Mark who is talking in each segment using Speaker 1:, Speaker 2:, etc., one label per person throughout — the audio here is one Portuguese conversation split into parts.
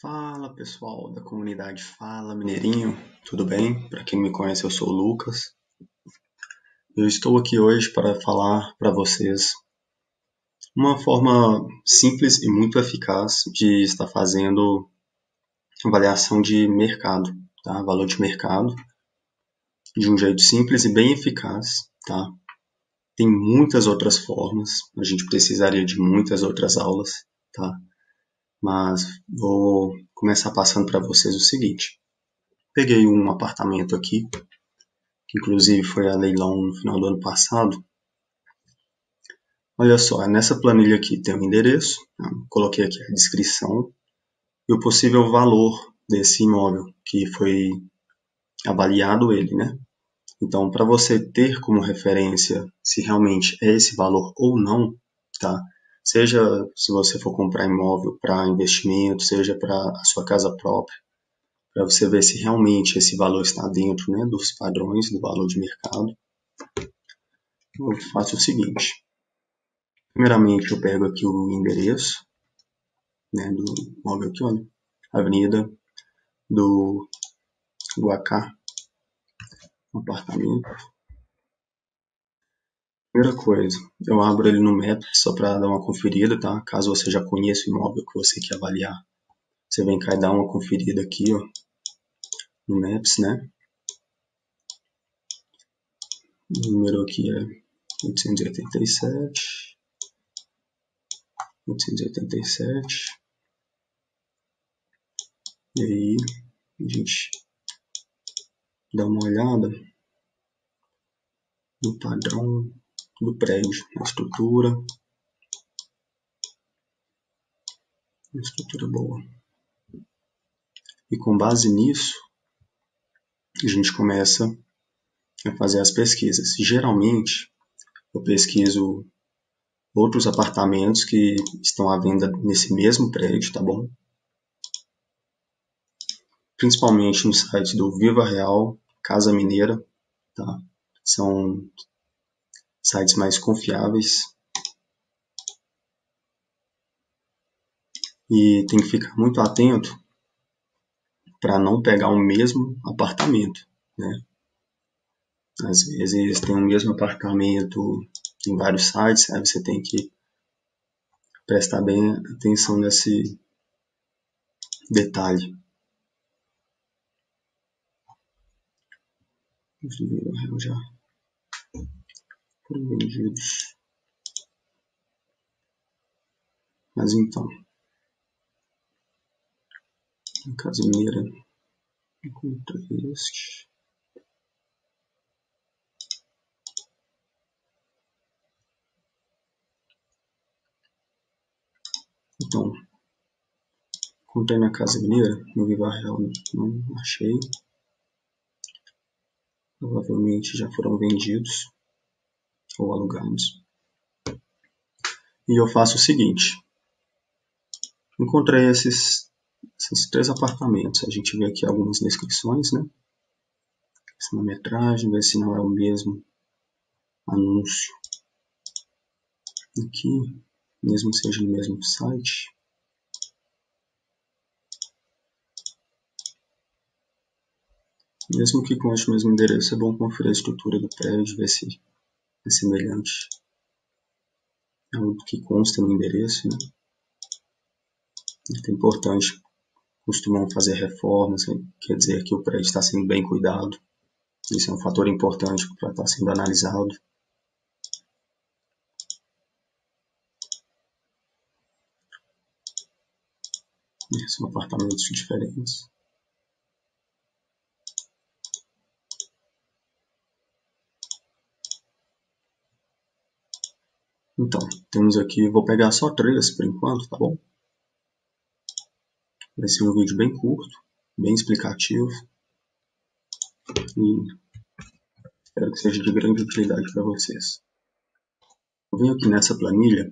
Speaker 1: Fala pessoal da comunidade Fala Mineirinho, tudo bem? Para quem me conhece, eu sou o Lucas. Eu estou aqui hoje para falar para vocês uma forma simples e muito eficaz de estar fazendo avaliação de mercado, tá? Valor de mercado, de um jeito simples e bem eficaz, tá? Tem muitas outras formas, a gente precisaria de muitas outras aulas, tá? Mas vou começar passando para vocês o seguinte. Peguei um apartamento aqui, que inclusive foi a leilão no final do ano passado. Olha só, nessa planilha aqui tem o endereço, tá? coloquei aqui a descrição e o possível valor desse imóvel que foi avaliado ele, né? Então, para você ter como referência se realmente é esse valor ou não, tá? Seja se você for comprar imóvel para investimento, seja para a sua casa própria, para você ver se realmente esse valor está dentro né, dos padrões do valor de mercado. Eu faço o seguinte. Primeiramente, eu pego aqui o endereço né, do imóvel aqui, olha, Avenida do Guacá, apartamento. Primeira coisa, eu abro ele no Maps só para dar uma conferida, tá? Caso você já conheça o imóvel que você quer avaliar. Você vem cá e dá uma conferida aqui, ó, no Maps, né? O número aqui é 887. 887. E aí, a gente dá uma olhada no padrão do prédio, a estrutura, uma estrutura boa. E com base nisso, a gente começa a fazer as pesquisas. Geralmente, eu pesquiso outros apartamentos que estão à venda nesse mesmo prédio, tá bom? Principalmente no site do Viva Real, Casa Mineira, tá? São sites mais confiáveis. E tem que ficar muito atento para não pegar o mesmo apartamento, né? Às vezes tem o mesmo apartamento em vários sites, aí você tem que prestar bem atenção nesse detalhe. Já vendidos. Mas então, a Casimira encontra este. Então, encontrei na Casa Mineira, no Viva Real não achei. Provavelmente já foram vendidos ou alugados. E eu faço o seguinte. Encontrei esses, esses três apartamentos. A gente vê aqui algumas descrições, né? Essa metragem, ver se não é o mesmo anúncio. Aqui, mesmo seja no mesmo site. Mesmo que com o mesmo endereço, é bom conferir a estrutura do prédio, ver se é semelhante ao que consta no endereço. Né? É importante, costumam fazer reformas, né? quer dizer que o prédio está sendo bem cuidado. Isso é um fator importante para estar sendo analisado. São apartamentos diferentes. Então, temos aqui, vou pegar só três por enquanto, tá bom? Vai ser um vídeo bem curto, bem explicativo. E espero que seja de grande utilidade para vocês. Eu venho aqui nessa planilha,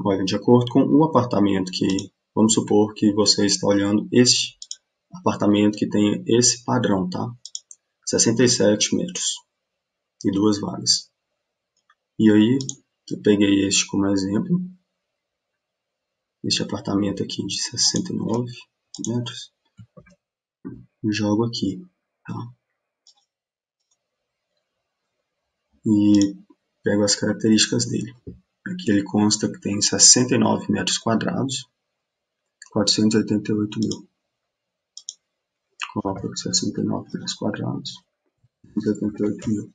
Speaker 1: olha, de acordo com o apartamento que, vamos supor que você está olhando este apartamento que tem esse padrão, tá? 67 metros e duas vagas. E aí, eu peguei este como exemplo. este apartamento aqui de 69 metros, jogo aqui, tá? E pego as características dele. Aqui ele consta que tem 69 metros quadrados, 488 mil. Coloco 69 metros quadrados, 488 mil.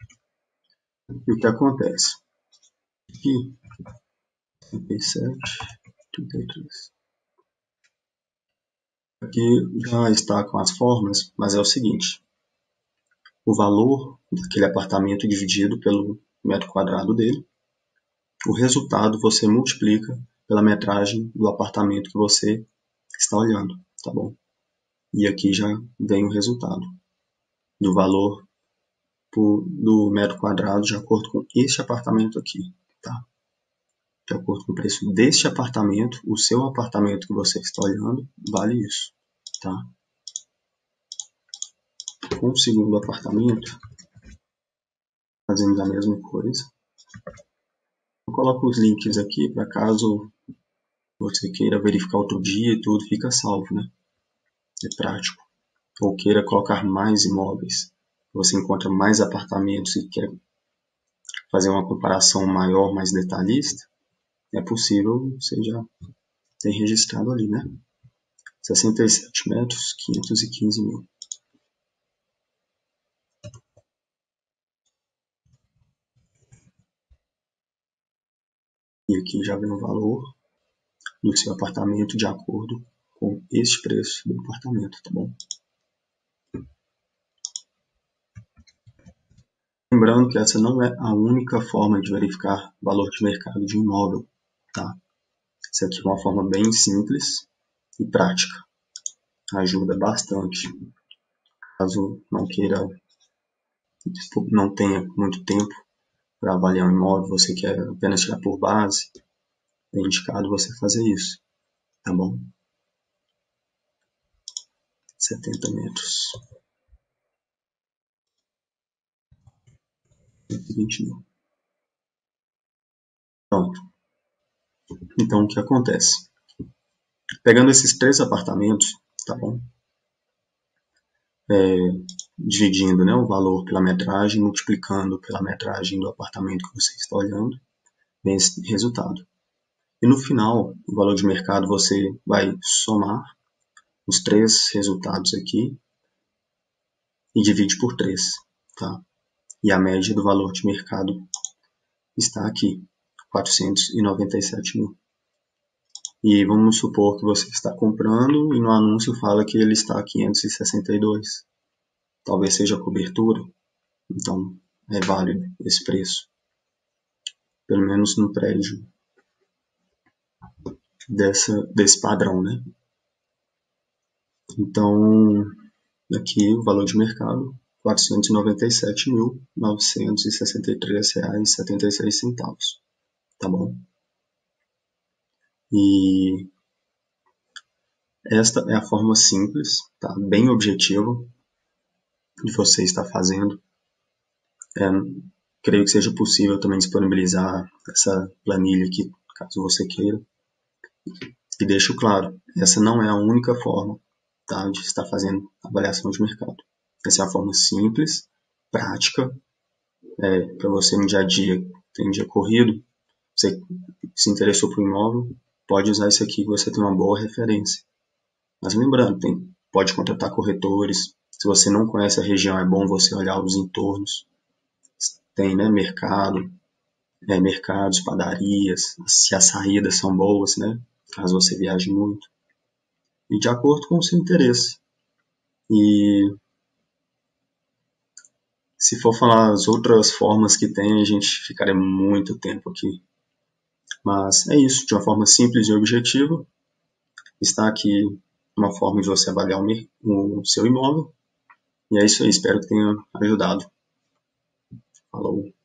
Speaker 1: E o que acontece? Aqui, 37, 33. Aqui já está com as formas, mas é o seguinte. O valor daquele apartamento dividido pelo metro quadrado dele. O resultado você multiplica pela metragem do apartamento que você está olhando, tá bom? E aqui já vem o resultado do valor por, do metro quadrado de acordo com este apartamento aqui, tá? De acordo com o preço deste apartamento, o seu apartamento que você está olhando vale isso, tá? Com o segundo apartamento, fazemos a mesma coisa. Eu coloco os links aqui para caso você queira verificar outro dia e tudo, fica salvo, né? É prático. Ou queira colocar mais imóveis, você encontra mais apartamentos e quer fazer uma comparação maior, mais detalhista, é possível, você já tem registrado ali, né? 67 metros, 515 mil. E aqui já vem o valor do seu apartamento de acordo com este preço do apartamento, tá bom? Lembrando que essa não é a única forma de verificar valor de mercado de imóvel, tá? Essa aqui é uma forma bem simples e prática. Ajuda bastante. Caso não queira, não tenha muito tempo para avaliar um imóvel, você quer apenas tirar por base, é indicado você fazer isso, tá bom? 70 metros. 120 mil. Pronto. Então, o que acontece? Pegando esses três apartamentos, tá bom? É, dividindo né, o valor pela metragem, multiplicando pela metragem do apartamento que você está olhando, vem esse resultado. E no final, o valor de mercado, você vai somar os três resultados aqui e divide por 3, tá? E a média do valor de mercado está aqui, 497 mil. E vamos supor que você está comprando e no anúncio fala que ele está a 562. Talvez seja cobertura, então é válido esse preço. Pelo menos no prédio dessa, desse padrão, né? Então, aqui o valor de mercado, 497.963,76, tá bom? E esta é a forma simples, tá? Bem objetiva de você estar fazendo. É, creio que seja possível também disponibilizar essa planilha aqui, caso você queira. E deixo claro, essa não é a única forma tá, de estar fazendo avaliação de mercado. Essa é a forma simples, prática, é, para você no dia a dia, tem dia corrido, você se interessou por imóvel, pode usar isso aqui que você tem uma boa referência. Mas lembrando, tem, pode contratar corretores. Se você não conhece a região, é bom você olhar os entornos. Tem né, mercado, é, mercados, padarias, se as saídas são boas, né? caso você viaje muito, e de acordo com o seu interesse. E se for falar as outras formas que tem, a gente ficaria muito tempo aqui. Mas é isso, de uma forma simples e objetiva. Está aqui uma forma de você avaliar o, seu imóvel. E é isso aí, espero que tenha ajudado. Falou!